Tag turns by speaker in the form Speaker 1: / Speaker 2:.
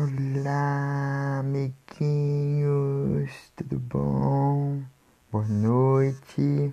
Speaker 1: Olá, amiguinhos, tudo bom? Boa noite.